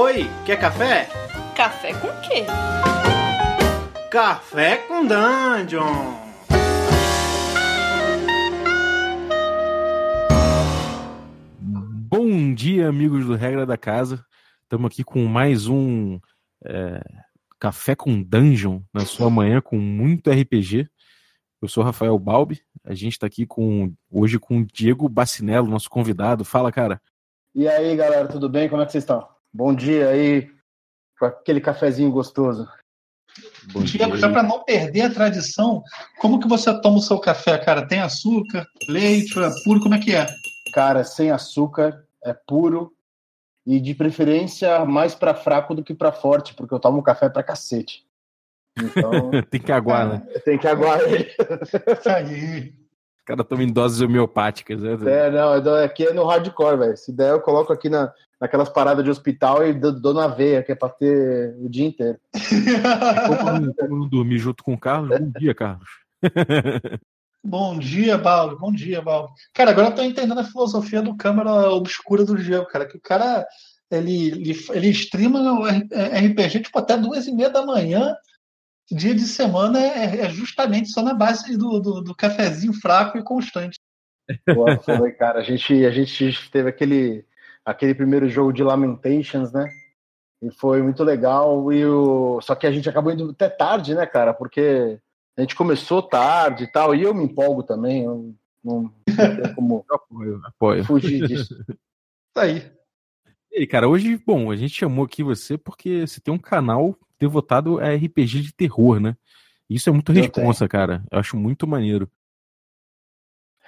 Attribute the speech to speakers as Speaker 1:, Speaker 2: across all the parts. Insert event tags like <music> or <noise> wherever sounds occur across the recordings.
Speaker 1: Oi, quer café?
Speaker 2: Café com quê?
Speaker 1: Café com Dungeon!
Speaker 3: Bom dia, amigos do Regra da Casa. Estamos aqui com mais um é, Café com Dungeon na sua manhã com muito RPG. Eu sou Rafael Balbi. A gente está aqui com hoje com o Diego Bacinello, nosso convidado. Fala, cara.
Speaker 4: E aí, galera, tudo bem? Como é que vocês estão? Bom dia aí, com aquele cafezinho gostoso.
Speaker 5: Bom Diego, já para não perder a tradição, como que você toma o seu café, cara? Tem açúcar, leite, é puro, como é que é?
Speaker 4: Cara, sem açúcar, é puro e de preferência mais para fraco do que para forte, porque eu tomo café para cacete.
Speaker 3: Então, <laughs> tem que aguar, né? <laughs>
Speaker 4: Tem que aguar ele.
Speaker 5: aí.
Speaker 3: O cara toma em doses homeopáticas, né?
Speaker 4: É, não, aqui é no hardcore, velho. Se der, eu coloco aqui na, naquelas paradas de hospital e dou na veia, que é pra ter o dia inteiro. <laughs>
Speaker 3: Como dormir junto com o Carlos? Bom dia, Carlos. <laughs>
Speaker 5: Bom dia, Paulo. Bom dia, Paulo. Cara, agora eu tô entendendo a filosofia do câmera obscura do Diego, cara. Que o cara ele, ele, ele streama o RPG tipo, até duas e meia da manhã. Dia de semana é, é justamente só na base do, do, do, cafezinho fraco e constante. <laughs>
Speaker 4: Boa, foi, cara. A gente, a gente teve aquele, aquele primeiro jogo de Lamentations, né? E foi muito legal. E o... Só que a gente acabou indo até tarde, né, cara? Porque a gente começou tarde e tal, e eu me empolgo também. Eu não, não como <laughs>
Speaker 3: apoio, apoio.
Speaker 4: fugir disso.
Speaker 5: Tá aí.
Speaker 3: E aí, cara, hoje, bom, a gente chamou aqui você porque você tem um canal devotado a RPG de terror, né? Isso é muito responsa, cara. Eu acho muito maneiro.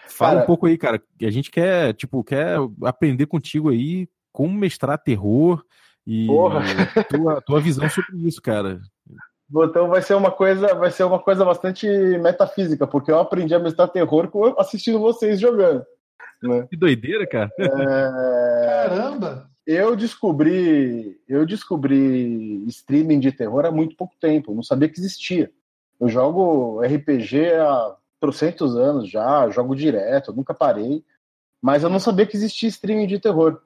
Speaker 3: Fala cara, um pouco aí, cara. A gente quer, tipo, quer aprender contigo aí como mestrar terror e <laughs> tua, tua visão sobre isso, cara.
Speaker 4: Então vai ser uma coisa, vai ser uma coisa bastante metafísica, porque eu aprendi a mestrar terror assistindo vocês jogando. Né?
Speaker 3: Que doideira, cara.
Speaker 4: É...
Speaker 5: Caramba!
Speaker 4: Eu descobri, eu descobri streaming de terror há muito pouco tempo, não sabia que existia. Eu jogo RPG há trocentos anos já, jogo direto, nunca parei, mas eu não sabia que existia streaming de terror.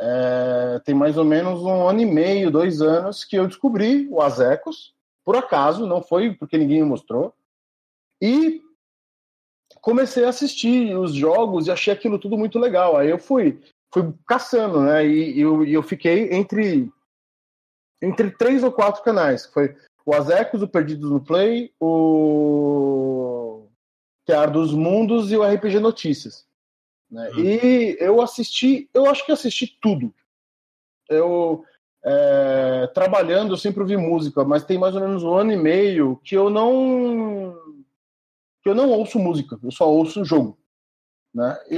Speaker 4: É, tem mais ou menos um ano e meio, dois anos que eu descobri o Azecos, por acaso, não foi porque ninguém me mostrou, e comecei a assistir os jogos e achei aquilo tudo muito legal. Aí eu fui, fui caçando, né? E, e eu, eu, fiquei entre entre três ou quatro canais. Foi o Azecos, o Perdidos no Play, o Tear dos Mundos e o RPG Notícias. Né? Uhum. E eu assisti, eu acho que assisti tudo. Eu é, trabalhando, eu sempre ouvi música, mas tem mais ou menos um ano e meio que eu não que eu não ouço música, eu só ouço jogo. Né? E,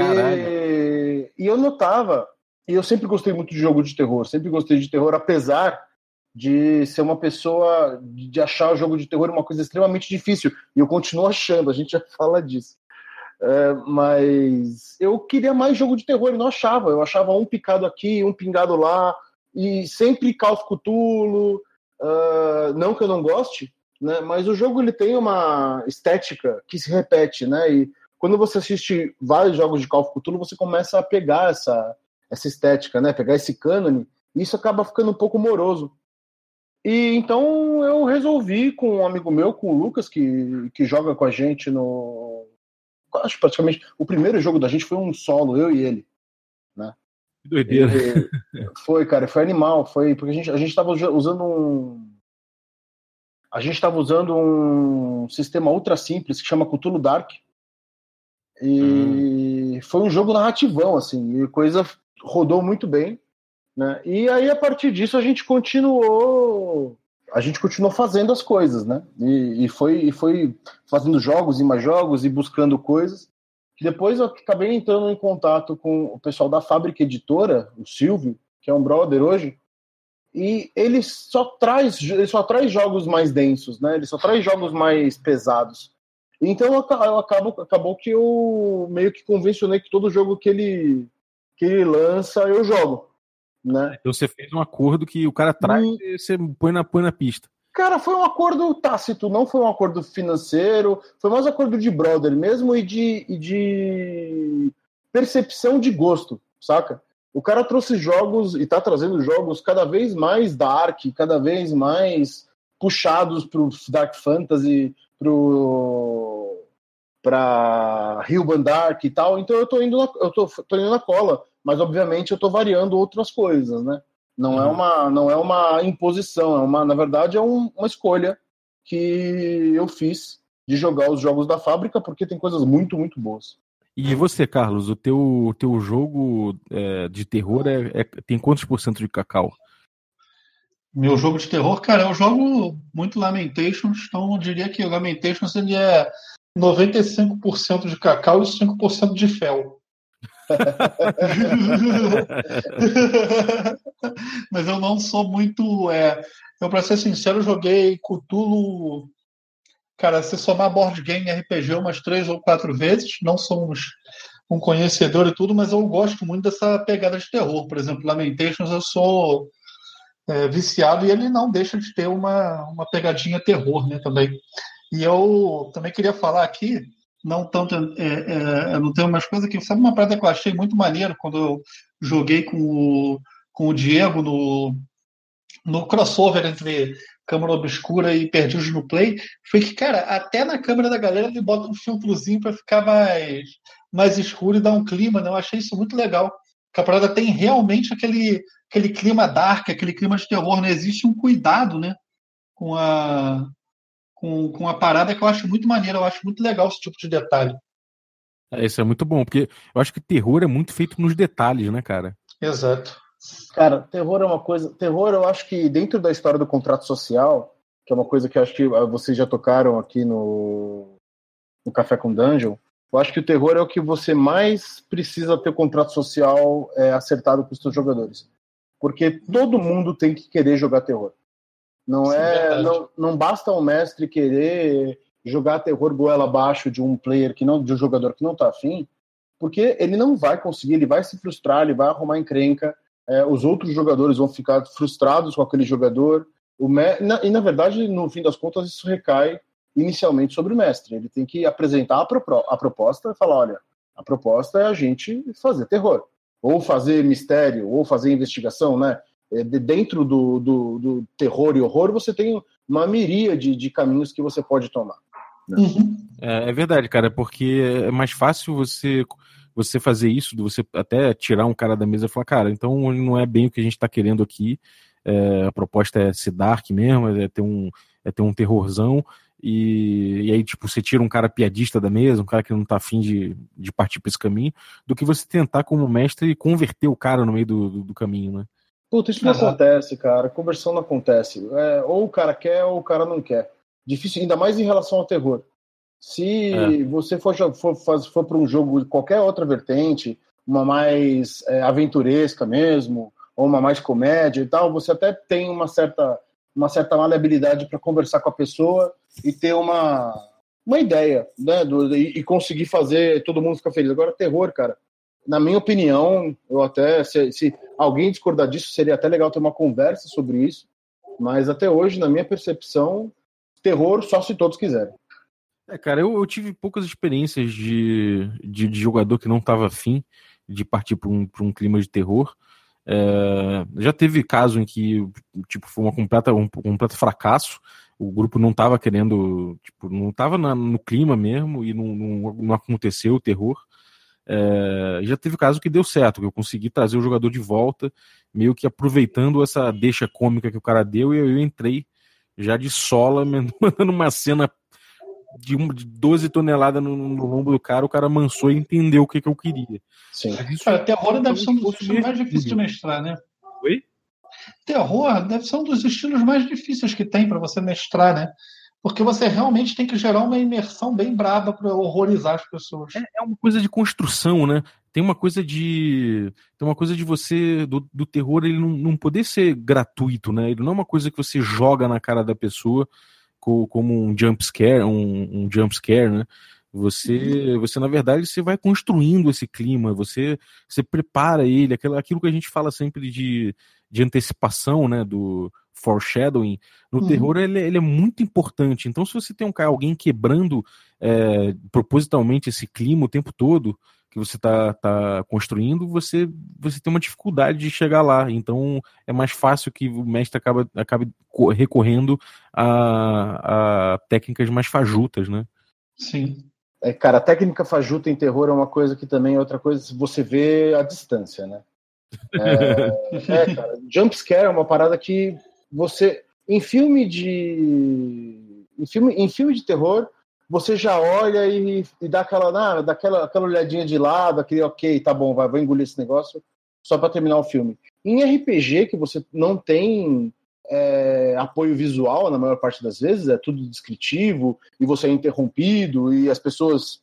Speaker 4: e, eu notava, e eu sempre gostei muito de jogo de terror, sempre gostei de terror, apesar de ser uma pessoa, de achar o jogo de terror uma coisa extremamente difícil, e eu continuo achando, a gente já fala disso. É, mas eu queria mais jogo de terror não achava. Eu achava um picado aqui, um pingado lá, e sempre Call of Cthulhu. Uh, não que eu não goste, né? Mas o jogo ele tem uma estética que se repete, né? E quando você assiste vários jogos de Call of Cthulhu, você começa a pegar essa, essa estética, né? Pegar esse cânone, e isso acaba ficando um pouco moroso. E então eu resolvi com um amigo meu, com o Lucas, que, que joga com a gente no. Acho praticamente. O primeiro jogo da gente foi um solo, eu e ele. Né?
Speaker 3: Que doideira.
Speaker 4: E, foi, cara, foi animal. Foi porque a gente, a gente tava usando um a gente estava usando um sistema ultra simples que chama Cthulhu Dark. E hum. foi um jogo narrativão, assim, e coisa rodou muito bem. Né? E aí, a partir disso, a gente continuou. A gente continuou fazendo as coisas, né? E, e foi, e foi fazendo jogos e mais jogos e buscando coisas. Depois eu acabei entrando em contato com o pessoal da Fábrica Editora, o Silvio, que é um brother hoje, e ele só traz ele só traz jogos mais densos, né? Ele só traz jogos mais pesados. Então eu acabo, acabou que eu meio que convencionei que todo jogo que ele que ele lança eu jogo, né?
Speaker 3: Então você fez um acordo que o cara traz hum. e você põe na põe na pista.
Speaker 4: Cara, foi um acordo tácito, não foi um acordo financeiro, foi mais um acordo de brother mesmo e de, e de percepção de gosto, saca? O cara trouxe jogos e tá trazendo jogos cada vez mais dark, cada vez mais puxados pro Dark Fantasy, pro para Rio Dark e tal. Então eu tô indo na, eu tô, tô indo na cola, mas obviamente eu tô variando outras coisas, né? Não é uhum. é uma não é uma imposição, é uma na verdade é um, uma escolha que eu fiz de jogar os jogos da fábrica porque tem coisas muito muito boas.
Speaker 3: E você, Carlos, o teu, o teu jogo é, de terror é, é, tem quantos por cento de cacau?
Speaker 5: Meu jogo de terror, cara, eu jogo muito Lamentations, então eu diria que o Lamentations ele é 95% de cacau e 5% de fel. <laughs> Mas eu não sou muito. É, eu, para ser sincero, joguei Cthulhu Cara, se somar board game RPG umas três ou quatro vezes, não somos um conhecedor e tudo, mas eu gosto muito dessa pegada de terror. Por exemplo, Lamentations eu sou é, viciado e ele não deixa de ter uma, uma pegadinha terror né, também. E eu também queria falar aqui, não tanto, é, é, não tenho umas coisas que, sabe uma parada que eu achei muito maneiro quando eu joguei com o, com o Diego no, no crossover entre câmera obscura e perdidos no play, foi que, cara, até na câmera da galera ele bota um filtrozinho para ficar mais, mais escuro e dar um clima, né? Eu achei isso muito legal. Que a parada tem realmente aquele, aquele clima dark, aquele clima de terror, né? Existe um cuidado, né? Com a, com, com a parada que eu acho muito maneiro, eu acho muito legal esse tipo de detalhe.
Speaker 3: É, isso é muito bom, porque eu acho que terror é muito feito nos detalhes, né, cara?
Speaker 5: Exato.
Speaker 4: Cara, terror é uma coisa. Terror, eu acho que dentro da história do contrato social, que é uma coisa que eu acho que ah, vocês já tocaram aqui no, no Café com Dungeon, eu acho que o terror é o que você mais precisa ter o contrato social é, acertado com os seus jogadores. Porque todo mundo tem que querer jogar terror. Não é, não, não basta o mestre querer jogar terror goela abaixo de um player que não, de um jogador que não tá afim, porque ele não vai conseguir, ele vai se frustrar, ele vai arrumar encrenca, é, os outros jogadores vão ficar frustrados com aquele jogador. O me... na, e, na verdade, no fim das contas, isso recai inicialmente sobre o mestre. Ele tem que apresentar a, pro... a proposta e falar: olha, a proposta é a gente fazer terror, ou fazer mistério, ou fazer investigação, né? É, dentro do, do, do, terror e horror, você tem uma miríade de caminhos que você pode tomar.
Speaker 3: Né? Uhum. É, é, verdade, cara, porque é mais fácil você você fazer isso, de você até tirar um cara da mesa e falar, cara, então não é bem o que a gente está querendo aqui. É, a proposta é ser dark mesmo, é ter um, é ter um terrorzão. E, e, aí, tipo, você tira um cara piadista da mesa, um cara que não tá afim de, de partir para esse caminho, do que você tentar, como mestre, converter o cara no meio do, do, do caminho, né?
Speaker 4: Puta, isso não acontece, cara. Conversão não acontece. É, ou o cara quer ou o cara não quer. Difícil, ainda mais em relação ao terror. Se é. você for, for, for para um jogo de qualquer outra vertente, uma mais é, aventuresca mesmo, ou uma mais comédia e tal, você até tem uma certa, uma certa maleabilidade para conversar com a pessoa e ter uma, uma ideia, né? Do, e, e, conseguir fazer todo mundo ficar feliz. Agora, terror, cara, na minha opinião, eu até, se, se alguém discordar disso, seria até legal ter uma conversa sobre isso, mas até hoje, na minha percepção, terror só se todos quiserem.
Speaker 3: É, cara, eu, eu tive poucas experiências de, de, de, jogador que não estava afim de partir para um, um clima de terror. É, já teve caso em que tipo, foi uma completa, um, um completo fracasso. O grupo não estava querendo, tipo, não estava no clima mesmo e não, não, não aconteceu o terror. É, já teve caso que deu certo, que eu consegui trazer o jogador de volta, meio que aproveitando essa deixa cômica que o cara deu, e eu, eu entrei já de sola, <laughs> mandando uma cena de, um, de 12 toneladas no, no lombo do cara, o cara mansou e entendeu o que, que eu queria.
Speaker 5: Sim. Cara, terror deve ser um dos estilos mais difíceis de mestrar, né?
Speaker 3: Oi?
Speaker 5: Terror deve ser um dos estilos mais difíceis que tem para você mestrar, né? Porque você realmente tem que gerar uma imersão bem braba para horrorizar as pessoas.
Speaker 3: É, é, uma coisa de construção, né? Tem uma coisa de. Tem uma coisa de você. Do, do terror ele não, não poder ser gratuito, né? Ele não é uma coisa que você joga na cara da pessoa como um jump scare, um, um jump scare, né? Você, você na verdade, você vai construindo esse clima, você, você prepara ele, aquilo, aquilo que a gente fala sempre de, de antecipação, né? Do foreshadowing. No uhum. terror, ele, ele, é muito importante. Então, se você tem um cara, alguém quebrando é, propositalmente esse clima o tempo todo, que você está tá construindo, você, você tem uma dificuldade de chegar lá. Então é mais fácil que o mestre acaba, acabe recorrendo a, a técnicas mais fajutas, né?
Speaker 5: Sim.
Speaker 4: É, cara, a técnica fajuta em terror é uma coisa que também é outra coisa, você vê a distância, né? É, <laughs> é cara, jumpscare é uma parada que você. Em filme de. Em filme, em filme de terror, você já olha e, e dá aquela, ah, daquela, aquela olhadinha de lado, aquele ok, tá bom, vai, vou engolir esse negócio só para terminar o filme. Em RPG, que você não tem é, apoio visual na maior parte das vezes, é tudo descritivo, e você é interrompido, e as pessoas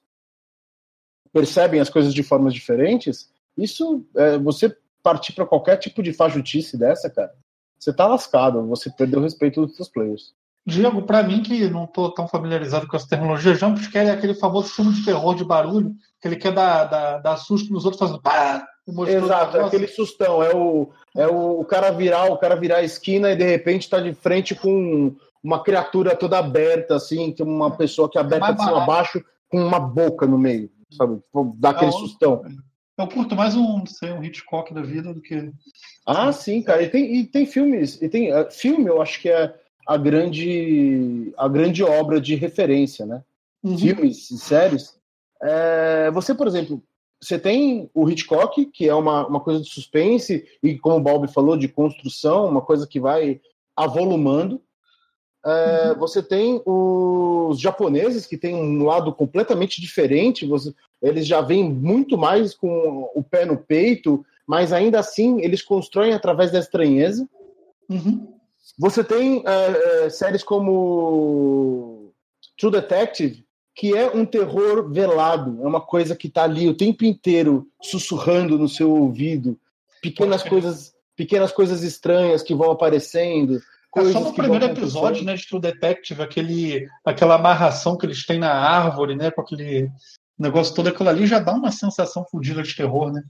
Speaker 4: percebem as coisas de formas diferentes, isso, é, você partir para qualquer tipo de fajutice dessa, cara, você tá lascado, você perdeu o respeito dos seus players.
Speaker 5: Diego, para mim que não estou tão familiarizado com essa terminologia, jumpscare é aquele famoso filme de terror de barulho, que ele quer dar, dar, dar susto nos outros fazendo pá,
Speaker 4: Exato, é aquele sustão, é o, é o, o cara virar, o cara virar a esquina e de repente está de frente com uma criatura toda aberta, assim, que uma pessoa que é aberta de cima a baixo, com uma boca no meio, sabe? Dá aquele é sustão.
Speaker 5: Eu curto mais um, sei, um Hitchcock da vida do que.
Speaker 4: Ah, sim, cara. E tem, e tem filmes, e tem uh, filme, eu acho que é a grande, a grande obra de referência, né? Uhum. Filmes e séries. É, você, por exemplo, você tem o Hitchcock, que é uma, uma coisa de suspense, e como o Balbi falou, de construção, uma coisa que vai avolumando. É, uhum. Você tem os japoneses, que tem um lado completamente diferente, você, eles já vêm muito mais com o pé no peito, mas ainda assim eles constroem através da estranheza. Uhum. Você tem é, é, séries como True Detective, que é um terror velado, é uma coisa que está ali o tempo inteiro sussurrando no seu ouvido, pequenas coisas, pequenas coisas estranhas que vão aparecendo.
Speaker 5: É só no primeiro episódio, né, de True Detective, aquele, aquela amarração que eles têm na árvore, né, com aquele negócio todo, aquilo ali já dá uma sensação fodida de terror, né?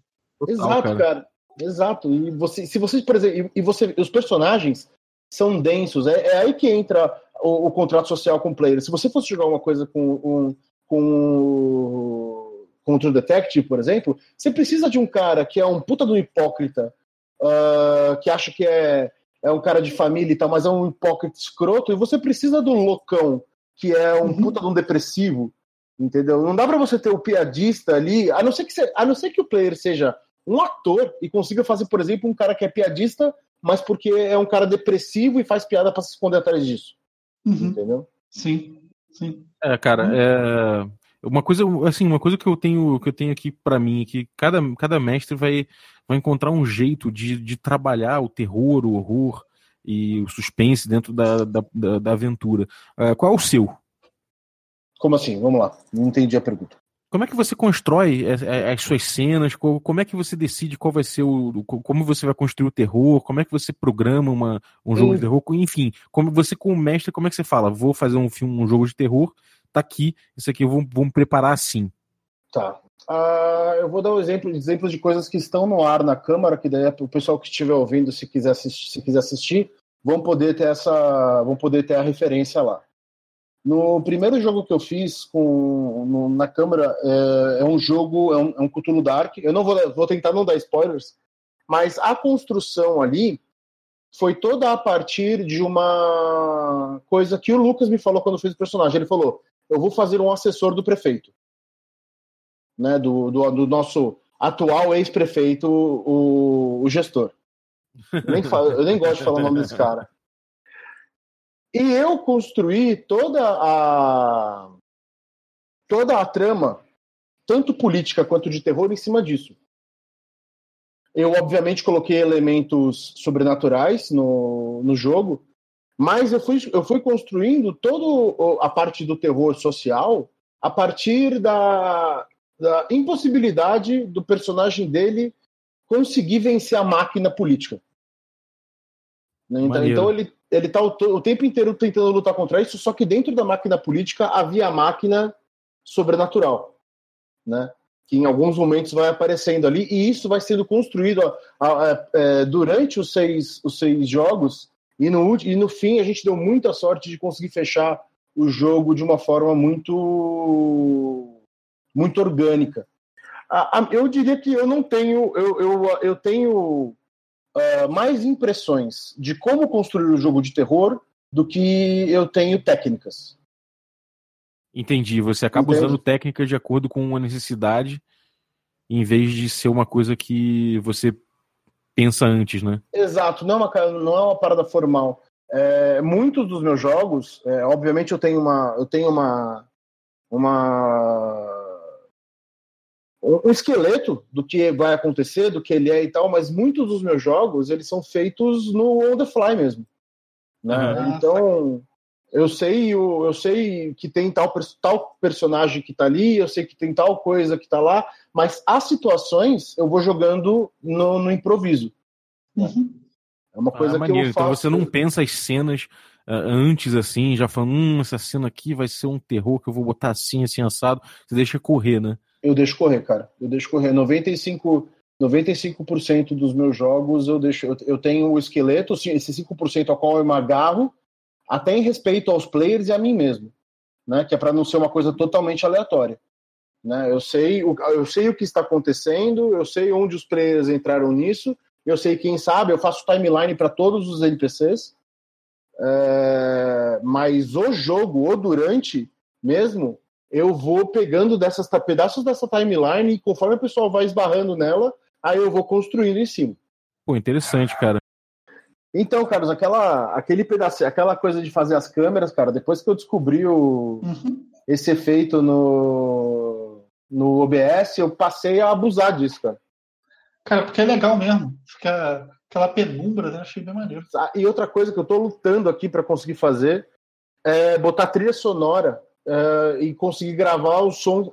Speaker 4: Exato, cara. cara. Exato. E você, se vocês, por exemplo, e você, os personagens, são densos. É, é aí que entra o, o, contrato social com o player. Se você fosse jogar uma coisa com, um, com, com o True Detective, por exemplo, você precisa de um cara que é um puta do hipócrita, uh, que acha que é, é um cara de família e tal, mas é um hipócrita escroto, e você precisa do loucão, que é um uhum. puta de um depressivo, entendeu? Não dá para você ter o piadista ali, a não ser que você, a não ser que o player seja um ator e consiga fazer, por exemplo, um cara que é piadista mas porque é um cara depressivo e faz piada para se esconder atrás disso. Uhum. Entendeu?
Speaker 5: Sim, sim.
Speaker 3: É, cara, é uma coisa assim, uma coisa que eu tenho que eu tenho aqui para mim é que cada, cada mestre vai vai encontrar um jeito de, de trabalhar o terror, o horror e o suspense dentro da, da, da, da aventura. Uh, qual é o seu?
Speaker 4: Como assim? Vamos lá. Não entendi a pergunta.
Speaker 3: Como é que você constrói as suas cenas? Como é que você decide qual vai ser o. Como você vai construir o terror? Como é que você programa uma, um jogo de terror? Enfim, como você, como mestre, como é que você fala? Vou fazer um filme, um jogo de terror, tá aqui, isso aqui, vamos, vamos preparar assim.
Speaker 4: Tá. Uh, eu vou dar um exemplo, exemplos de coisas que estão no ar na câmara, que daí o pessoal que estiver ouvindo, se quiser assistir, se quiser assistir, vão poder ter essa. vão poder ter a referência lá. No primeiro jogo que eu fiz com, no, na câmera, é, é, um jogo, é um, é um Cthulhu Dark. Eu não vou, vou tentar não dar spoilers, mas a construção ali foi toda a partir de uma coisa que o Lucas me falou quando fez o personagem. Ele falou: Eu vou fazer um assessor do prefeito, né, do, do, do nosso atual ex-prefeito, o, o gestor. Eu nem, falo, eu nem gosto de falar o nome desse cara. E eu construí toda a toda a trama, tanto política quanto de terror, em cima disso. Eu, obviamente, coloquei elementos sobrenaturais no, no jogo, mas eu fui, eu fui construindo toda a parte do terror social a partir da, da impossibilidade do personagem dele conseguir vencer a máquina política. Né? Então, então, ele, ele tá o, o, tempo inteiro tentando lutar contra isso, só que dentro da máquina política havia a máquina sobrenatural, né? que em alguns momentos vai aparecendo ali, e isso vai sendo construído a, a, a, é, durante os seis, os seis jogos, e no, e no fim a gente deu muita sorte de conseguir fechar o jogo de uma forma muito, muito orgânica. eu diria que eu não tenho. Eu, eu, eu tenho uh, mais impressões de como construir o jogo de terror do que eu tenho técnicas.
Speaker 3: Entendi. Você acaba usando técnicas de acordo com a necessidade, em vez de ser uma coisa que você pensa antes, né?
Speaker 4: Exato. Não é uma, não é uma parada formal. É, muitos dos meus jogos, é, obviamente eu tenho uma, eu tenho uma, uma um esqueleto do que vai acontecer, do que ele é e tal, mas muitos dos meus jogos eles são feitos no on the fly mesmo. Né? Ah, então eu sei eu, eu sei que tem tal, tal personagem que tá ali, eu sei que tem tal coisa que tá lá, mas as situações eu vou jogando no, no improviso.
Speaker 5: Uhum.
Speaker 3: É uma coisa ah, que eu faço. Então você não pensa as cenas uh, antes assim, já falando, hum, essa cena aqui vai ser um terror que eu vou botar assim, assim assado. Você deixa correr, né?
Speaker 4: Eu deixo correr, cara. Eu deixo correr. 95, 95% dos meus jogos eu deixo. Eu, eu tenho o esqueleto, esse 5% ao qual eu me agarro, até em respeito aos players e a mim mesmo. Né? Que é para não ser uma coisa totalmente aleatória. Né? Eu, sei o, eu sei o que está acontecendo, eu sei onde os players entraram nisso, eu sei quem sabe, eu faço timeline para todos os NPCs. É, mas o jogo, ou durante mesmo, eu vou pegando dessas pedaços dessa timeline e conforme o pessoal vai esbarrando nela, aí eu vou construindo em cima.
Speaker 3: Pô, interessante, cara.
Speaker 4: Então, Carlos, aquela, aquele pedaço, aquela coisa de fazer as câmeras, cara, depois que eu descobri o, uhum. esse efeito no, no OBS, eu passei a abusar disso, cara.
Speaker 5: Cara, porque é legal mesmo. Fica aquela penumbra, né? Achei bem maneiro.
Speaker 4: Ah, e outra coisa que eu tô lutando aqui para conseguir fazer é botar trilha sonora uh, e conseguir gravar os sons,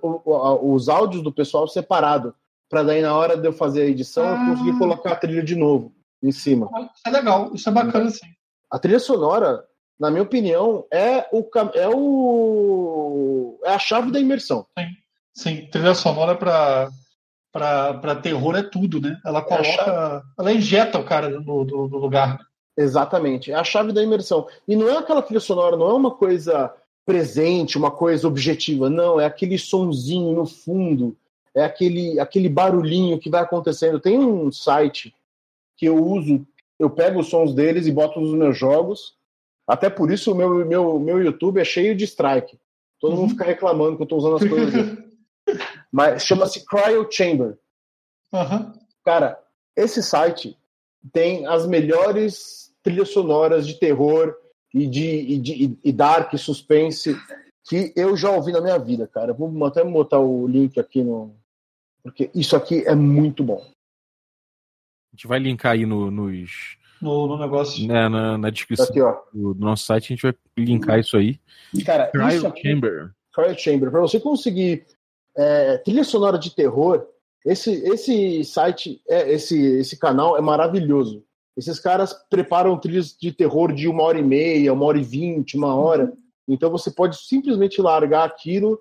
Speaker 4: os áudios do pessoal separado, para daí na hora de eu fazer a edição ah. eu conseguir colocar a trilha de novo em cima.
Speaker 5: Isso é legal, isso é bacana sim.
Speaker 4: A trilha sonora, na minha opinião, é o é o é a chave da imersão.
Speaker 5: Sim, sim. trilha sonora para para terror é tudo, né? Ela é coloca, é ela injeta o cara no, no, no lugar.
Speaker 4: Exatamente, é a chave da imersão. E não é aquela trilha sonora, não é uma coisa presente, uma coisa objetiva. Não, é aquele sonzinho no fundo, é aquele, aquele barulhinho que vai acontecendo. Tem um site que eu uso, eu pego os sons deles e boto nos meus jogos. Até por isso o meu, meu, meu YouTube é cheio de strike. Todo uhum. mundo fica reclamando que eu estou usando as coisas. <laughs> Mas chama-se Cryo Chamber.
Speaker 5: Uhum.
Speaker 4: Cara, esse site tem as melhores trilhas sonoras de terror e de, e de e dark suspense que eu já ouvi na minha vida, cara. Vou até botar o link aqui no. Porque isso aqui é muito bom.
Speaker 3: A gente vai linkar aí no, nos.
Speaker 5: No, no negócio.
Speaker 3: Né, na, na descrição aqui, do, do, nosso site, a gente vai linkar isso aí.
Speaker 4: Cara, Cryo isso aqui, Chamber. Cryo Chamber. Pra você conseguir é, trilha sonora de terror, esse, esse site, é, esse, esse canal é maravilhoso. Esses caras preparam trilhas de terror de uma hora e meia, uma hora e vinte, uma hora. Então você pode simplesmente largar aquilo,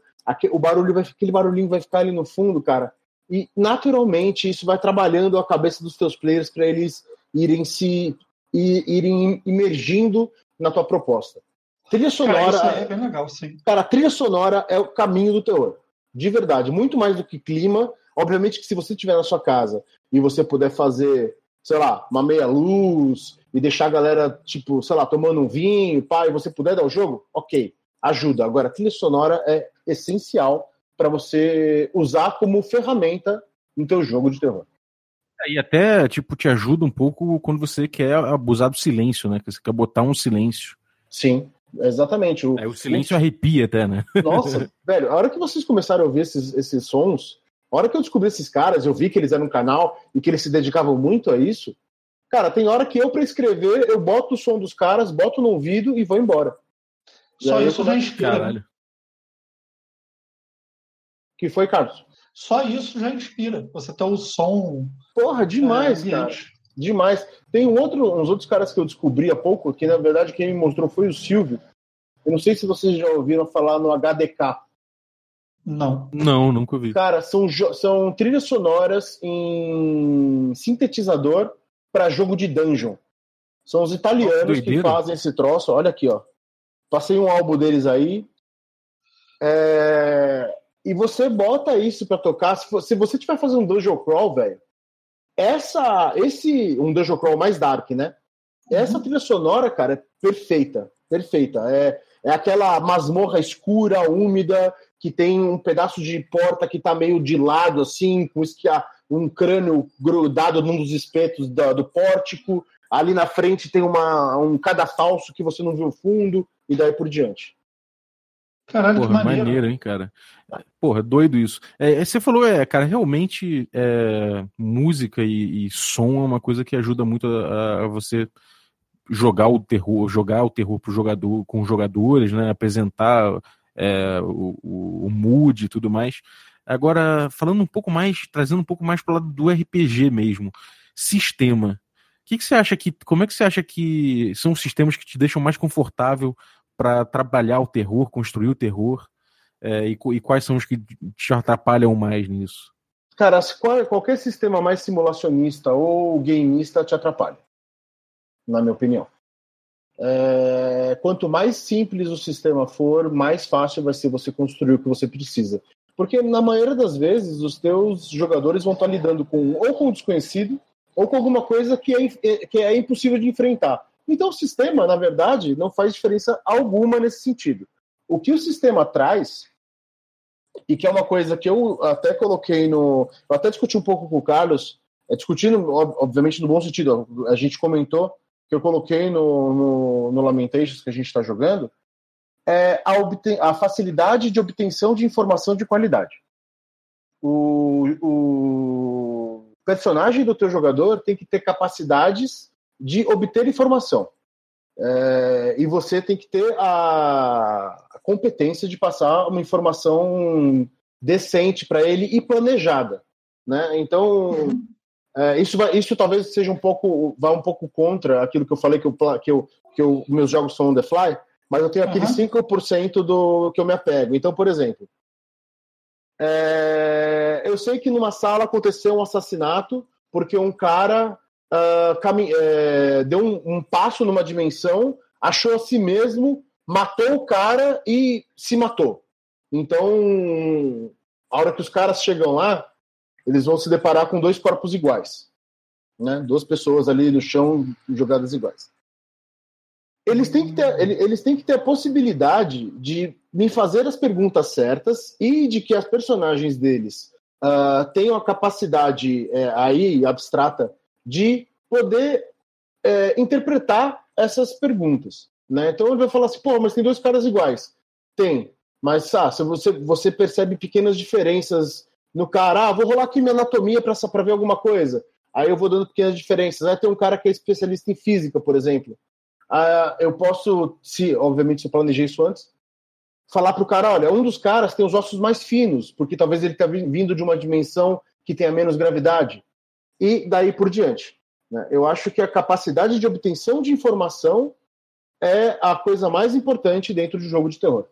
Speaker 4: o barulho vai, aquele barulhinho vai ficar ali no fundo, cara. E naturalmente isso vai trabalhando a cabeça dos teus players para eles irem se irem imergindo na tua proposta. Trilha sonora.
Speaker 5: Cara, é bem legal, sim.
Speaker 4: Cara, trilha sonora é o caminho do terror. De verdade. Muito mais do que clima. Obviamente que se você estiver na sua casa e você puder fazer sei lá, uma meia luz e deixar a galera, tipo, sei lá, tomando um vinho, pá, e você puder dar o jogo, ok, ajuda. Agora, a trilha sonora é essencial para você usar como ferramenta no teu jogo de terror.
Speaker 3: E até, tipo, te ajuda um pouco quando você quer abusar do silêncio, né? Que você quer botar um silêncio.
Speaker 4: Sim, exatamente.
Speaker 3: O, é, o silêncio arrepia até, né?
Speaker 4: Nossa, <laughs> velho, a hora que vocês começaram a ouvir esses, esses sons, a hora que eu descobri esses caras, eu vi que eles eram um canal e que eles se dedicavam muito a isso. Cara, tem hora que eu, para escrever, eu boto o som dos caras, boto no ouvido e vou embora.
Speaker 5: Só isso já inspira. Né? Caralho.
Speaker 4: que foi, Carlos?
Speaker 5: Só isso já inspira. Você tá o som.
Speaker 4: Porra, demais, é, cara. Demais. Tem um outro, uns outros caras que eu descobri há pouco, que na verdade quem me mostrou foi o Silvio. Eu não sei se vocês já ouviram falar no HDK.
Speaker 5: Não.
Speaker 3: Não, nunca ouvi.
Speaker 4: Cara, são, são trilhas sonoras em sintetizador para jogo de dungeon. São os italianos que fazem esse troço. Olha aqui, ó. Passei um álbum deles aí. É... e você bota isso para tocar. Se, se você estiver fazendo um dungeon crawl, velho, essa, esse, um dungeon crawl mais dark, né? Essa uhum. trilha sonora, cara, é perfeita, perfeita. É, é aquela masmorra escura, úmida, que tem um pedaço de porta que tá meio de lado, assim, com esquia, um crânio grudado num dos espetos do, do pórtico. Ali na frente tem uma, um cadafalso que você não viu o fundo, e daí por diante.
Speaker 3: Caralho, Porra, que maneiro. maneiro, hein, cara. Porra, doido isso. É, é, você falou, é, cara, realmente é, música e, e, som é uma coisa que ajuda muito a, a, você jogar o terror, jogar o terror pro jogador, com os jogadores, né? Apresentar é, o, o, o mood e tudo mais. Agora, falando um pouco mais, trazendo um pouco mais para lado do RPG mesmo, sistema. O que, que você acha que, como é que você acha que são os sistemas que te deixam mais confortável para trabalhar o terror, construir o terror? É, e, e, quais são os que te atrapalham mais nisso?
Speaker 4: Cara, qualquer sistema mais simulacionista ou gameista te atrapalha, na minha opinião. É, quanto mais simples o sistema for, mais fácil vai ser você construir o que você precisa. Porque na maioria das vezes os teus jogadores vão estar lidando com ou com um desconhecido ou com alguma coisa que é, que é impossível de enfrentar. Então o sistema, na verdade, não faz diferença alguma nesse sentido. O que o sistema traz, e que é uma coisa que eu até coloquei no. Eu até discuti um pouco com o Carlos, é, discutindo, obviamente, no bom sentido. A gente comentou que eu coloquei no, no, no Lamentations que a gente está jogando, é a, obten a facilidade de obtenção de informação de qualidade. O, o personagem do teu jogador tem que ter capacidades de obter informação. É, e você tem que ter a, a, competência de passar uma informação decente para ele e planejada. Né? Então, <laughs> é, isso, vai, isso talvez seja um pouco, vá um pouco contra aquilo que eu falei que, eu, que, eu, que eu, meus jogos são on the fly, mas eu tenho aquele uhum. 5% do que eu me apego. Então, por exemplo, é, eu sei que numa sala aconteceu um assassinato porque um cara uh, deu um, um, passo numa dimensão, achou a si mesmo, matou o cara e se matou. Então, a hora que os caras chegam lá, eles vão se deparar com dois corpos iguais. Né? Duas pessoas ali no chão jogadas iguais. Eles têm, que ter, eles têm que ter a possibilidade de me fazer as perguntas certas e de que as personagens deles uh, tenham a capacidade é, aí abstrata de poder é, interpretar essas perguntas. Né? Então ele vai falar assim, pô, mas tem dois caras iguais. Tem, mas ah, se você, você percebe pequenas diferenças no cara, ah, vou rolar aqui minha anatomia para ver alguma coisa. Aí eu vou dando pequenas diferenças. Aí tem um cara que é especialista em física, por exemplo. Ah, eu posso, se obviamente se eu planejei isso antes, falar para o cara, olha, um dos caras tem os ossos mais finos, porque talvez ele está vindo de uma dimensão que tenha menos gravidade e daí por diante. Né? Eu acho que a capacidade de obtenção de informação é a coisa mais importante dentro de jogo de terror.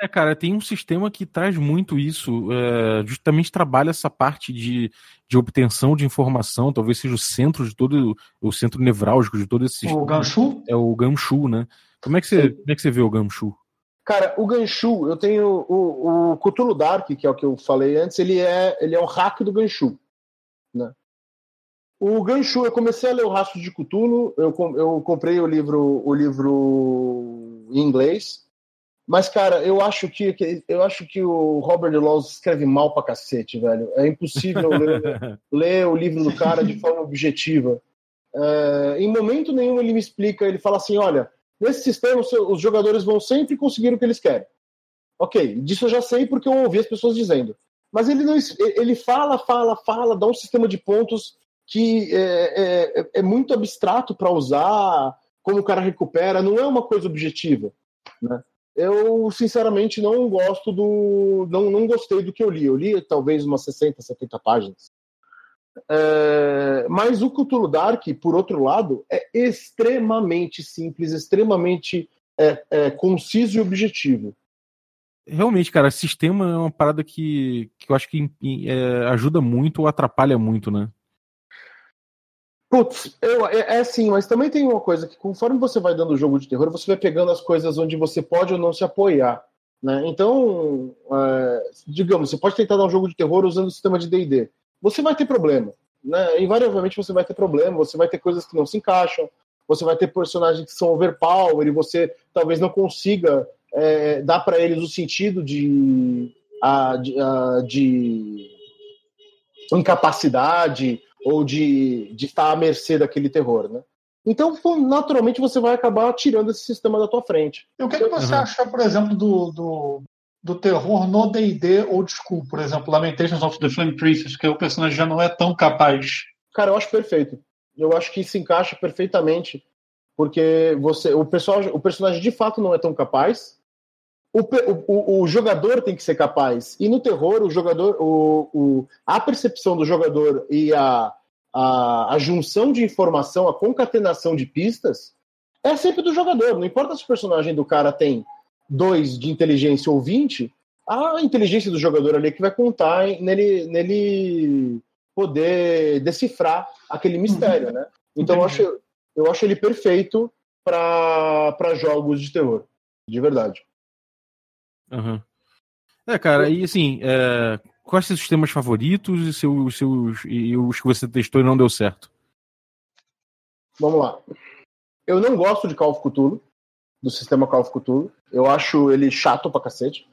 Speaker 3: É, cara, tem um sistema que traz muito isso, é, justamente trabalha essa parte de, de obtenção de informação, talvez seja o centro de todo, o centro nevrálgico de todo esse sistema.
Speaker 5: O Ganshu?
Speaker 3: É o Ganshu, né? Como é que você, como é que você vê o Ganshu?
Speaker 4: Cara, o Ganshu, eu tenho o, o Cthulhu Dark, que é o que eu falei antes, ele é, ele é um hack do Ganshu, né? O Ganshu, eu comecei a ler o Rastro de Cthulhu, eu, eu comprei o livro, o livro em inglês, mas, cara, eu acho que, eu acho que o Robert Laws escreve mal pra cacete, velho. É impossível ler, <laughs> ler, o livro do cara de forma objetiva. É, em momento nenhum ele me explica, ele fala assim, olha, nesse sistema os jogadores vão sempre conseguir o que eles querem. Ok, disso eu já sei porque eu ouvi as pessoas dizendo. Mas ele não, ele fala, fala, fala, dá um sistema de pontos que é, é, é muito abstrato para usar, como o cara recupera, não é uma coisa objetiva. Né? Eu, sinceramente, não gosto do. Não, não gostei do que eu li. Eu li talvez umas 60, 70 páginas. É, mas o Cthulhu Dark, por outro lado, é extremamente simples, extremamente é, é, conciso e objetivo.
Speaker 3: Realmente, cara, sistema é uma parada que, que eu acho que é, ajuda muito ou atrapalha muito, né?
Speaker 4: Putz, eu, é, é assim, mas também tem uma coisa que conforme você vai dando o jogo de terror, você vai pegando as coisas onde você pode ou não se apoiar. Né? Então, é, digamos, você pode tentar dar um jogo de terror usando o sistema de D&D. Você vai ter problema. Né? Invariavelmente você vai ter problema, você vai ter coisas que não se encaixam, você vai ter personagens que são overpower e você talvez não consiga é, dar para eles o sentido de, a, de, a, de incapacidade ou de, de estar à mercê daquele terror, né? Então, naturalmente, você vai acabar tirando esse sistema da tua frente.
Speaker 5: E o que, que você uhum. acha, por exemplo, do, do, do terror no D&D old school? Por exemplo, Lamentations of the Flame Princess, que o personagem já não é tão capaz.
Speaker 4: Cara, eu acho perfeito. Eu acho que se encaixa perfeitamente, porque você, o, pessoal, o personagem de fato não é tão capaz, o, o, o, jogador tem que ser capaz. E no terror, o jogador, o, o, a percepção do jogador e a, a, a junção de informação, a concatenação de pistas, é sempre do jogador. Não importa se o personagem do cara tem dois de inteligência ou 20, a inteligência do jogador ali é que vai contar nele, nele poder decifrar aquele mistério, né? Então eu acho, eu acho ele perfeito para jogos de terror, de verdade.
Speaker 3: Uhum. É, cara, e assim, é, quais seus sistemas favoritos e, seus, seus, e os que você testou e não deu certo?
Speaker 4: Vamos lá. Eu não gosto de Call of Cthulhu, do sistema Call of Cthulhu. Eu acho ele chato pra cacete.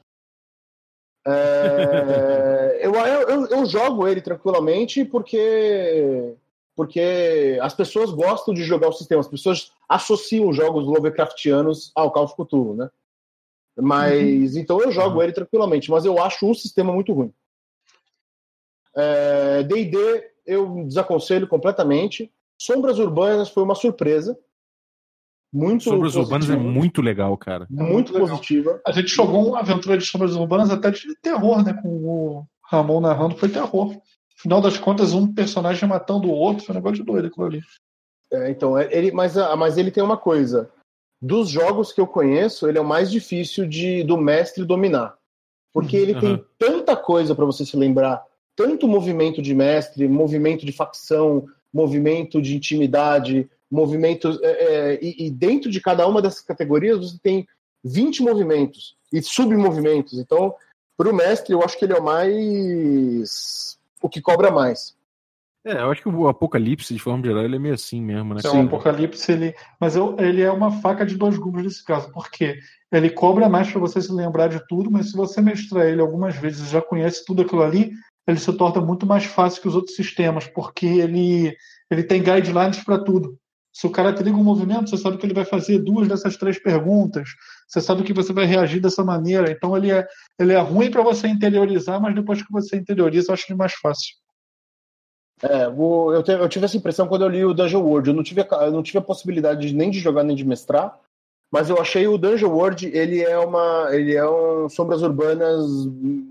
Speaker 4: É, <laughs> eu, eu, eu, jogo ele tranquilamente porque porque as pessoas gostam de jogar o sistema, as pessoas associam os jogos Lovecraftianos ao Call of Cthulhu, né? Mas uhum. então eu jogo uhum. ele tranquilamente, mas eu acho o sistema muito ruim. D&D é, eu desaconselho completamente. Sombras Urbanas foi uma surpresa. Muito
Speaker 3: Sombras positiva. Urbanas é muito legal, cara.
Speaker 5: Muito, muito positiva. A gente jogou uma aventura de Sombras Urbanas até de terror, né? Com o Ramon narrando, foi terror. Final das contas, um personagem matando o outro, foi um negócio de doido aquilo ali.
Speaker 4: É, então, é, ele, mas, ah, mas ele tem uma coisa dos jogos que eu conheço, ele é o mais difícil de do mestre dominar. Porque ele uhum. tem tanta coisa para você se lembrar, tanto movimento de mestre, movimento de facção, movimento de intimidade, movimento. É, é, e, e, dentro de cada uma dessas categorias você tem 20 movimentos e submovimentos. Então, para o mestre, eu acho que ele é o mais. o que cobra mais.
Speaker 3: É, eu acho que o Apocalipse, de forma geral, ele é meio assim mesmo, né?
Speaker 5: Sim, o Apocalipse, ele. Mas eu, ele é uma faca de dois gumes nesse caso, porque ele cobra mais para você se lembrar de tudo, mas se você mestrar ele algumas vezes e já conhece tudo aquilo ali, ele se torna muito mais fácil que os outros sistemas, porque ele, ele tem guidelines para tudo. Se o cara te liga um movimento, você sabe que ele vai fazer duas dessas três perguntas, você sabe que você vai reagir dessa maneira. Então ele é, ele é ruim para você interiorizar, mas depois que você interioriza, eu acho ele mais fácil.
Speaker 4: É, eu, eu, tive essa impressão quando eu li o Dungeon World. Eu não tive, a, eu não tive a possibilidade de, nem de jogar nem de mestrar, mas eu achei o Dungeon World ele é uma, ele é um sombras urbanas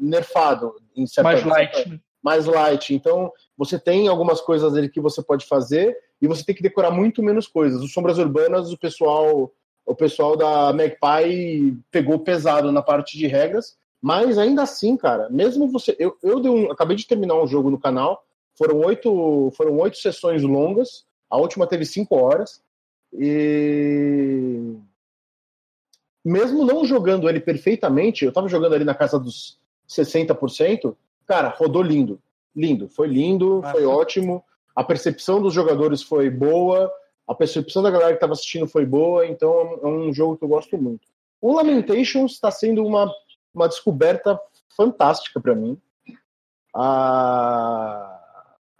Speaker 4: nerfado,
Speaker 5: em certa mais light, né?
Speaker 4: mais light. Então você tem algumas coisas ali que você pode fazer e você tem que decorar muito menos coisas. Os sombras urbanas, o pessoal, o pessoal da Magpie pegou pesado na parte de regras, mas ainda assim, cara, mesmo você, eu, eu um, acabei de terminar um jogo no canal foram oito, foram oito sessões longas. A última teve cinco horas. E mesmo não jogando ele perfeitamente, eu estava jogando ali na casa dos 60%, cara, rodou lindo. Lindo, foi lindo, ah, foi ótimo. A percepção dos jogadores foi boa, a percepção da galera que estava assistindo foi boa, então é um jogo que eu gosto muito. O Lamentations está sendo uma, uma descoberta fantástica para mim. A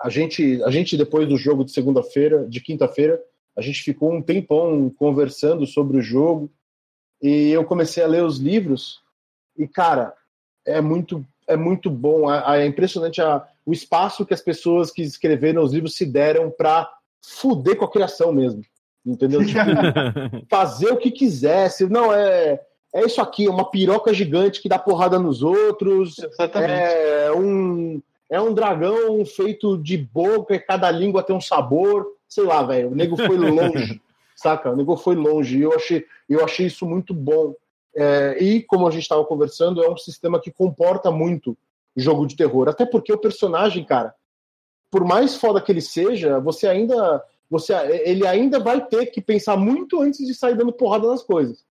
Speaker 4: a gente, a gente depois do jogo de segunda-feira, de quinta-feira, a gente ficou um tempão conversando sobre o jogo. E eu comecei a ler os livros. E cara, é muito é muito bom, é, é impressionante a, o espaço que as pessoas que escreveram os livros se deram para fuder com a criação mesmo, entendeu? Tipo, <laughs> fazer o que quisesse, não é é isso aqui, uma piroca gigante que dá porrada nos outros,
Speaker 5: Exatamente.
Speaker 4: é um é um dragão feito de boca e cada língua tem um sabor. Sei lá, velho. O nego foi longe, <laughs> saca? O nego foi longe. E eu achei, eu achei isso muito bom. É, e, como a gente estava conversando, é um sistema que comporta muito jogo de terror. Até porque o personagem, cara, por mais foda que ele seja, você ainda. Você, ele ainda vai ter que pensar muito antes de sair dando porrada nas coisas.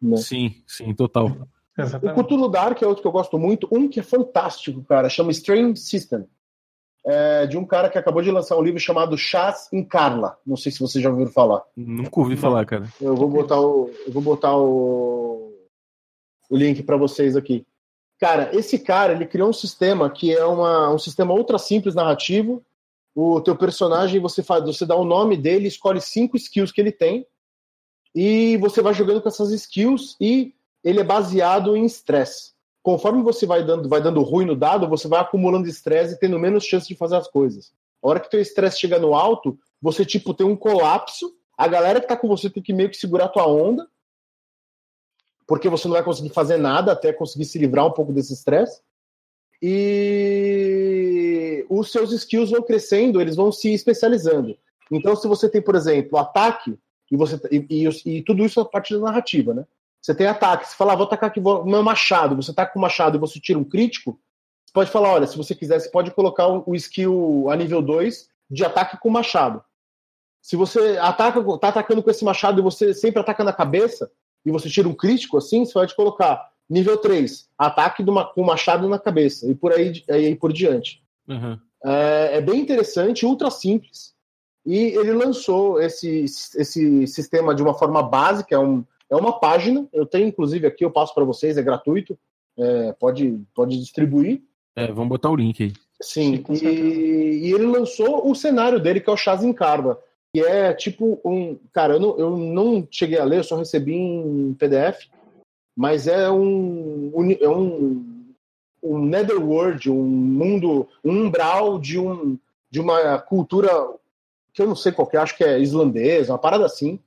Speaker 3: Né? Sim, sim, total.
Speaker 4: Exatamente. O Cthulhu Dark é outro que eu gosto muito. Um que é fantástico, cara, chama Strange System. É de um cara que acabou de lançar um livro chamado Chás em Carla. Não sei se você já ouviu falar.
Speaker 3: Nunca ouvi falar, cara.
Speaker 4: Eu vou botar o, eu vou botar o, o link para vocês aqui. Cara, esse cara ele criou um sistema que é uma, um sistema ultra simples narrativo. O teu personagem você faz, você dá o nome dele, escolhe cinco skills que ele tem e você vai jogando com essas skills e ele é baseado em estresse. Conforme você vai dando, vai dando ruim no dado, você vai acumulando estresse e tendo menos chance de fazer as coisas. A hora que teu estresse chega no alto, você tipo tem um colapso, a galera que tá com você tem que meio que segurar a tua onda, porque você não vai conseguir fazer nada até conseguir se livrar um pouco desse estresse. E os seus skills vão crescendo, eles vão se especializando. Então, se você tem, por exemplo, ataque, e, você, e, e, e tudo isso a partir da narrativa, né? Você tem ataque, você fala, ah, vou atacar aqui o meu machado, você tá com o machado e você tira um crítico, você pode falar, olha, se você quiser, você pode colocar o skill a nível 2 de ataque com machado. Se você ataca, tá atacando com esse machado e você sempre ataca na cabeça, e você tira um crítico assim, você pode colocar nível 3, ataque do, com machado na cabeça, e por aí, aí por diante. Uhum. É, é bem interessante, ultra simples. E ele lançou esse, esse sistema de uma forma básica, é, um, é uma página, eu tenho inclusive aqui, eu passo para vocês, é gratuito, é, pode, pode distribuir.
Speaker 3: É, vamos botar o link aí.
Speaker 4: Sim, Sim e, e, ele lançou o cenário dele, que é o Chazin Carva, que é tipo um. Cara, eu não, eu não cheguei a ler, eu só recebi em PDF, mas é um, é um, um netherworld, um mundo, um umbral de, um, de uma cultura que eu não sei qual que é, acho que é islandesa, uma parada assim.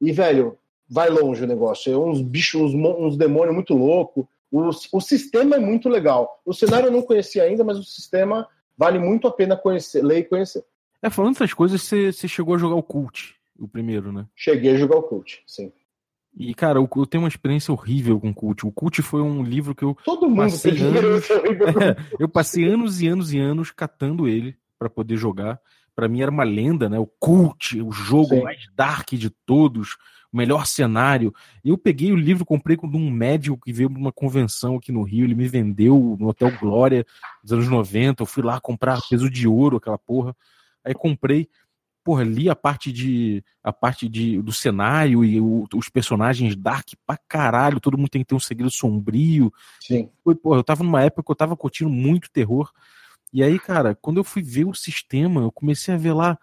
Speaker 4: E, velho, vai longe o negócio. É uns bichos, uns, uns demônios muito loucos. O, o sistema é muito legal. O cenário eu não conhecia ainda, mas o sistema vale muito a pena conhecer, ler e conhecer.
Speaker 3: É, falando essas coisas, você, você chegou a jogar o Cult, o primeiro, né?
Speaker 4: Cheguei a jogar o Cult, sim.
Speaker 3: E, cara, eu, eu tenho uma experiência horrível com o Cult. O Cult foi um livro que eu.
Speaker 4: Todo mundo
Speaker 3: passei anos, <laughs> Eu passei anos e anos e anos catando ele para poder jogar para mim era uma lenda, né? O cult, o jogo Sim. mais dark de todos, o melhor cenário. Eu peguei o livro, comprei com um médico que veio numa convenção aqui no Rio, ele me vendeu no Hotel Glória dos anos 90. Eu fui lá comprar peso de ouro, aquela porra. Aí comprei, porra, li a parte de a parte de, do cenário e o, os personagens dark pra caralho, todo mundo tem que ter um segredo sombrio.
Speaker 4: Sim.
Speaker 3: Foi, porra, eu tava numa época que eu tava curtindo muito terror. E aí, cara, quando eu fui ver o sistema, eu comecei a ver lá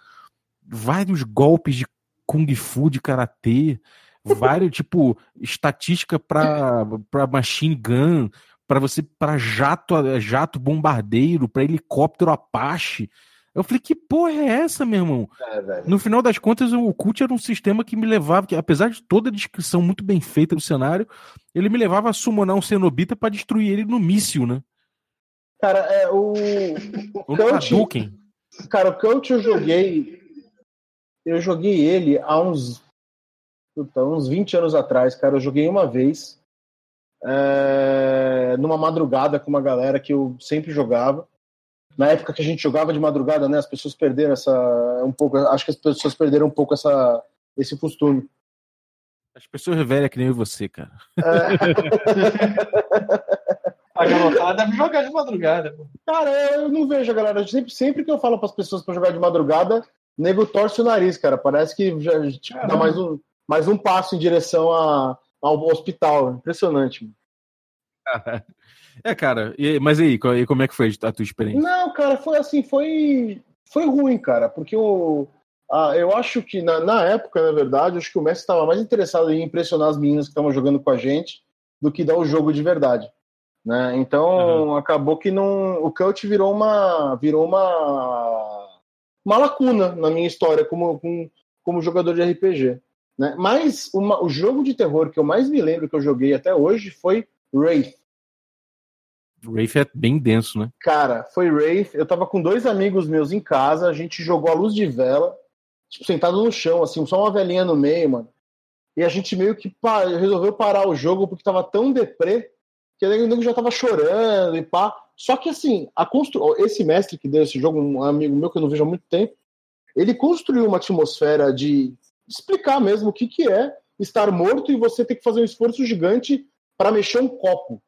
Speaker 3: vários golpes de kung fu, de karatê, vários <laughs> tipo estatística para para machine gun, para você para jato jato bombardeiro, para helicóptero Apache. Eu falei, que porra é essa, meu irmão? É, no final das contas, o Cult era um sistema que me levava, que apesar de toda a descrição muito bem feita do cenário, ele me levava a summonar um cenobita para destruir ele no míssil, né?
Speaker 4: Cara, é o. <laughs> O, Coach. Cara, o Coach eu joguei. Eu joguei ele há uns. Puta, uns 20 anos atrás, cara. Eu joguei uma vez. É, numa madrugada com uma galera que eu sempre jogava. Na época que a gente jogava de madrugada, né? As pessoas perderam essa. Um pouco. Acho que as pessoas perderam um pouco essa, esse costume.
Speaker 3: As pessoas velhas que nem você, cara.
Speaker 5: É. A garotada deve jogar de madrugada.
Speaker 4: Cara, eu não vejo a galera. Sempre, sempre que eu falo para as pessoas para jogar de madrugada, nego torce o nariz, cara. Parece que já tipo, dá mais um, mais um passo em direção a, ao hospital. Impressionante. <laughs>
Speaker 3: É, cara. E, mas aí, como é que foi a tua experiência?
Speaker 4: Não, cara, foi assim, foi, foi ruim, cara, porque o. Ah, eu acho que na, na época, na verdade, acho que o Messi estava mais interessado em impressionar as meninas que estavam jogando com a gente do que dar o jogo de verdade. Né? Então uhum. acabou que não, o coach virou uma virou uma uma lacuna na minha história como, como, como jogador de RPG. Né? Mas uma, o jogo de terror que eu mais me lembro que eu joguei até hoje foi Wraith.
Speaker 3: Wraith é bem denso, né?
Speaker 4: Cara, foi Wraith. Eu tava com dois amigos meus em casa, a gente jogou a luz de vela, tipo, sentado no chão, assim, só uma velhinha no meio, mano. E a gente meio que resolveu parar o jogo porque tava tão deprê que o nego já tava chorando e pá. Só que assim, a constru... esse mestre que deu esse jogo, um amigo meu que eu não vejo há muito tempo, ele construiu uma atmosfera de explicar mesmo o que, que é estar morto e você ter que fazer um esforço gigante para mexer um copo,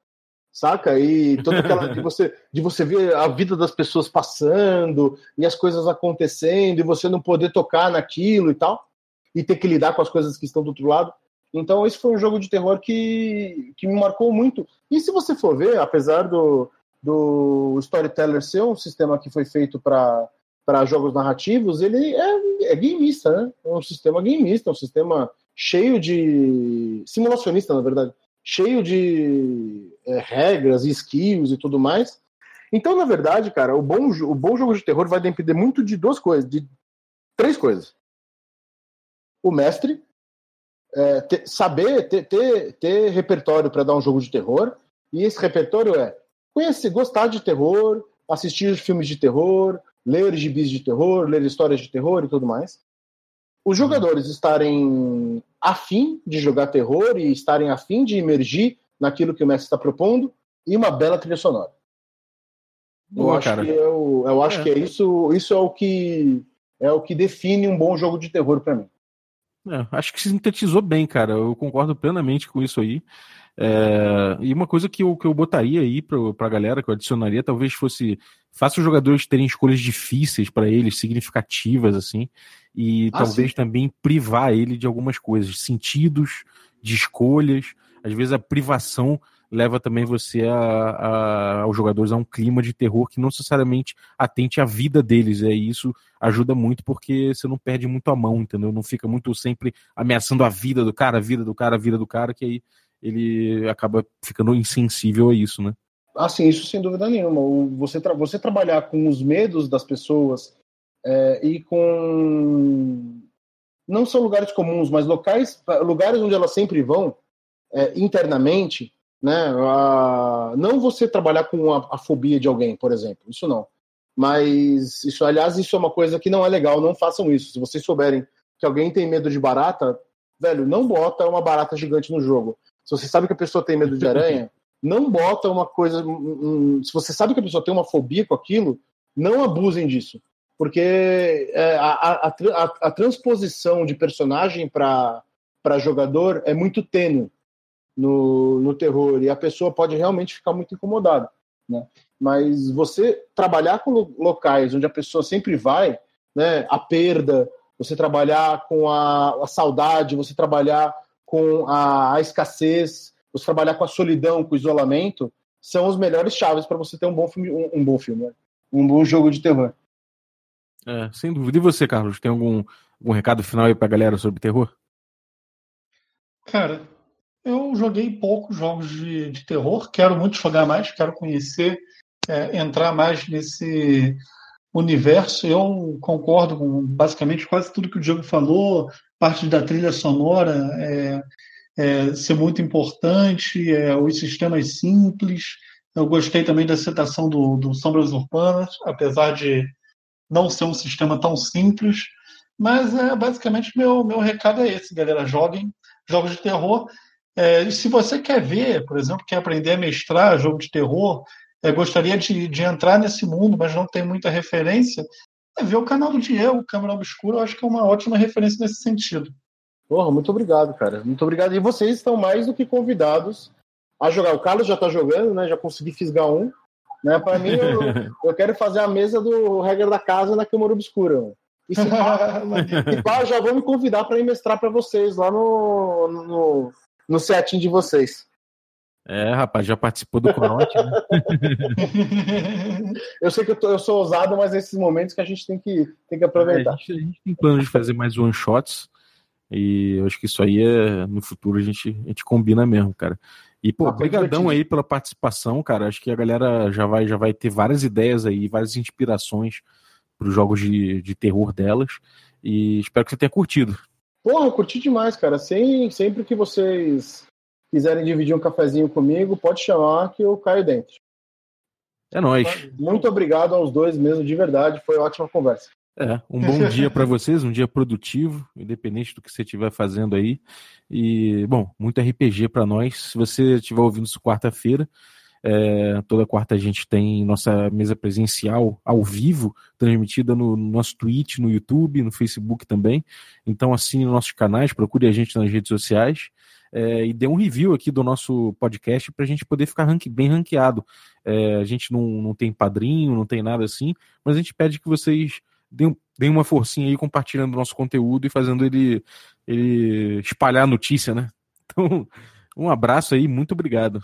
Speaker 4: saca? E toda aquela <laughs> de você, de você ver a vida das pessoas passando e as coisas acontecendo e você não poder tocar naquilo e tal, e ter que lidar com as coisas que estão do outro lado. Então, esse foi um jogo de terror que, que me marcou muito. E se você for ver, apesar do, do Storyteller ser um sistema que foi feito para jogos narrativos, ele é, é gameista, né? É um sistema gameista, um sistema cheio de. simulacionista, na verdade, cheio de é, regras e skills e tudo mais. Então, na verdade, cara, o bom, o bom jogo de terror vai depender muito de duas coisas, de três coisas. O mestre, é, ter, saber ter, ter, ter repertório para dar um jogo de terror, e esse repertório é conhecer, gostar de terror, assistir filmes de terror, ler gibis de terror, ler histórias de terror e tudo mais. Os uhum. jogadores estarem afim de jogar terror e estarem afim de emergir naquilo que o mestre está propondo e uma bela trilha sonora. Boa, eu acho, cara. que, eu, eu acho é. que é isso, isso é o que é o que define um bom jogo de terror para mim.
Speaker 3: É, acho que sintetizou bem, cara. Eu concordo plenamente com isso aí. É, e uma coisa que eu, que eu botaria aí pra, pra galera, que eu adicionaria, talvez fosse faça os jogadores terem escolhas difíceis para eles, significativas, assim, e ah, talvez sim. também privar ele de algumas coisas, sentidos, de escolhas. Às vezes a privação leva também você a, a, aos jogadores a um clima de terror que não necessariamente atente à vida deles. É, e isso ajuda muito porque você não perde muito a mão, entendeu? Não fica muito sempre ameaçando a vida do cara, a vida do cara, a vida do cara, que aí ele acaba ficando insensível a isso, né?
Speaker 4: Assim, isso sem dúvida nenhuma. Você, tra você trabalhar com os medos das pessoas é, e com. Não são lugares comuns, mas locais, lugares onde elas sempre vão é, internamente, né? A... Não você trabalhar com a, a fobia de alguém, por exemplo, isso não. Mas isso, aliás, isso é uma coisa que não é legal, não façam isso. Se vocês souberem que alguém tem medo de barata, velho, não bota uma barata gigante no jogo. Se você sabe que a pessoa tem medo de aranha, <laughs> não bota uma coisa. Um, se você sabe que a pessoa tem uma fobia com aquilo, não abusem disso. Porque é, a, a, a, a, transposição de personagem para jogador é muito tênue no, no terror e a pessoa pode realmente ficar muito incomodada. Né? Mas você trabalhar com locais onde a pessoa sempre vai, né, a perda, você trabalhar com a, a saudade, você trabalhar com a, a escassez, você trabalhar com a solidão, com o isolamento, são os melhores chaves para você ter um bom filme, um, um bom filme, né? um bom jogo de terror.
Speaker 3: É, sem dúvida. E você, Carlos, tem algum, algum recado final aí pra galera sobre terror?
Speaker 5: Cara, eu joguei poucos jogos de, de terror, quero muito jogar mais, quero conhecer, é, entrar mais nesse universo. Eu concordo com basicamente quase tudo que o Diego falou, parte da trilha sonora é, é, ser muito importante, é, os sistemas simples. Eu gostei também da citação do, do Sombras Urbanas, apesar de não ser um sistema tão simples. Mas é, basicamente meu, meu recado é esse, galera. Joguem jogos de terror. É, se você quer ver, por exemplo, quer aprender a mestrar jogo de terror, é, gostaria de, de entrar nesse mundo, mas não tem muita referência, ver o canal do Diego, Câmara Obscura, eu acho que é uma ótima referência nesse sentido.
Speaker 4: Porra, muito obrigado, cara. Muito obrigado. E vocês estão mais do que convidados a jogar. O Carlos já tá jogando, né? Já consegui fisgar um. Né? Para mim, eu, <laughs> eu, quero fazer a mesa do regra da casa na Câmara Obscura. E se pá, <laughs> e pá, já vou me convidar para ir mestrar para vocês lá no, no, no setting de vocês.
Speaker 3: É, rapaz, já participou do corote, né? <laughs>
Speaker 4: eu sei que eu, tô, eu, sou ousado, mas nesses momentos que a gente tem que, tem que aproveitar. É, a,
Speaker 3: gente, a, gente, tem plano de fazer mais one shots. E eu acho que isso aí é no futuro a gente, a gente combina mesmo, cara. E pô, obrigadão aí pela participação, cara. Acho que a galera já vai já vai ter várias ideias aí, várias inspirações para os jogos de, de terror delas. E espero que você tenha curtido.
Speaker 4: Porra, eu curti demais, cara. Sem, sempre que vocês quiserem dividir um cafezinho comigo, pode chamar que eu caio dentro.
Speaker 3: É nóis.
Speaker 4: Muito obrigado aos dois mesmo, de verdade. Foi ótima conversa.
Speaker 3: É, um bom dia para vocês, um dia produtivo, independente do que você estiver fazendo aí. E, bom, muito RPG para nós. Se você estiver ouvindo isso quarta-feira, é, toda quarta a gente tem nossa mesa presencial ao vivo, transmitida no, no nosso Twitch, no YouTube, no Facebook também. Então assine nossos canais, procure a gente nas redes sociais. É, e dê um review aqui do nosso podcast para a gente poder ficar ranque, bem ranqueado. É, a gente não, não tem padrinho, não tem nada assim, mas a gente pede que vocês deem, deem uma forcinha aí compartilhando o nosso conteúdo e fazendo ele, ele espalhar a notícia, né? <laughs> Então, um abraço aí, muito obrigado.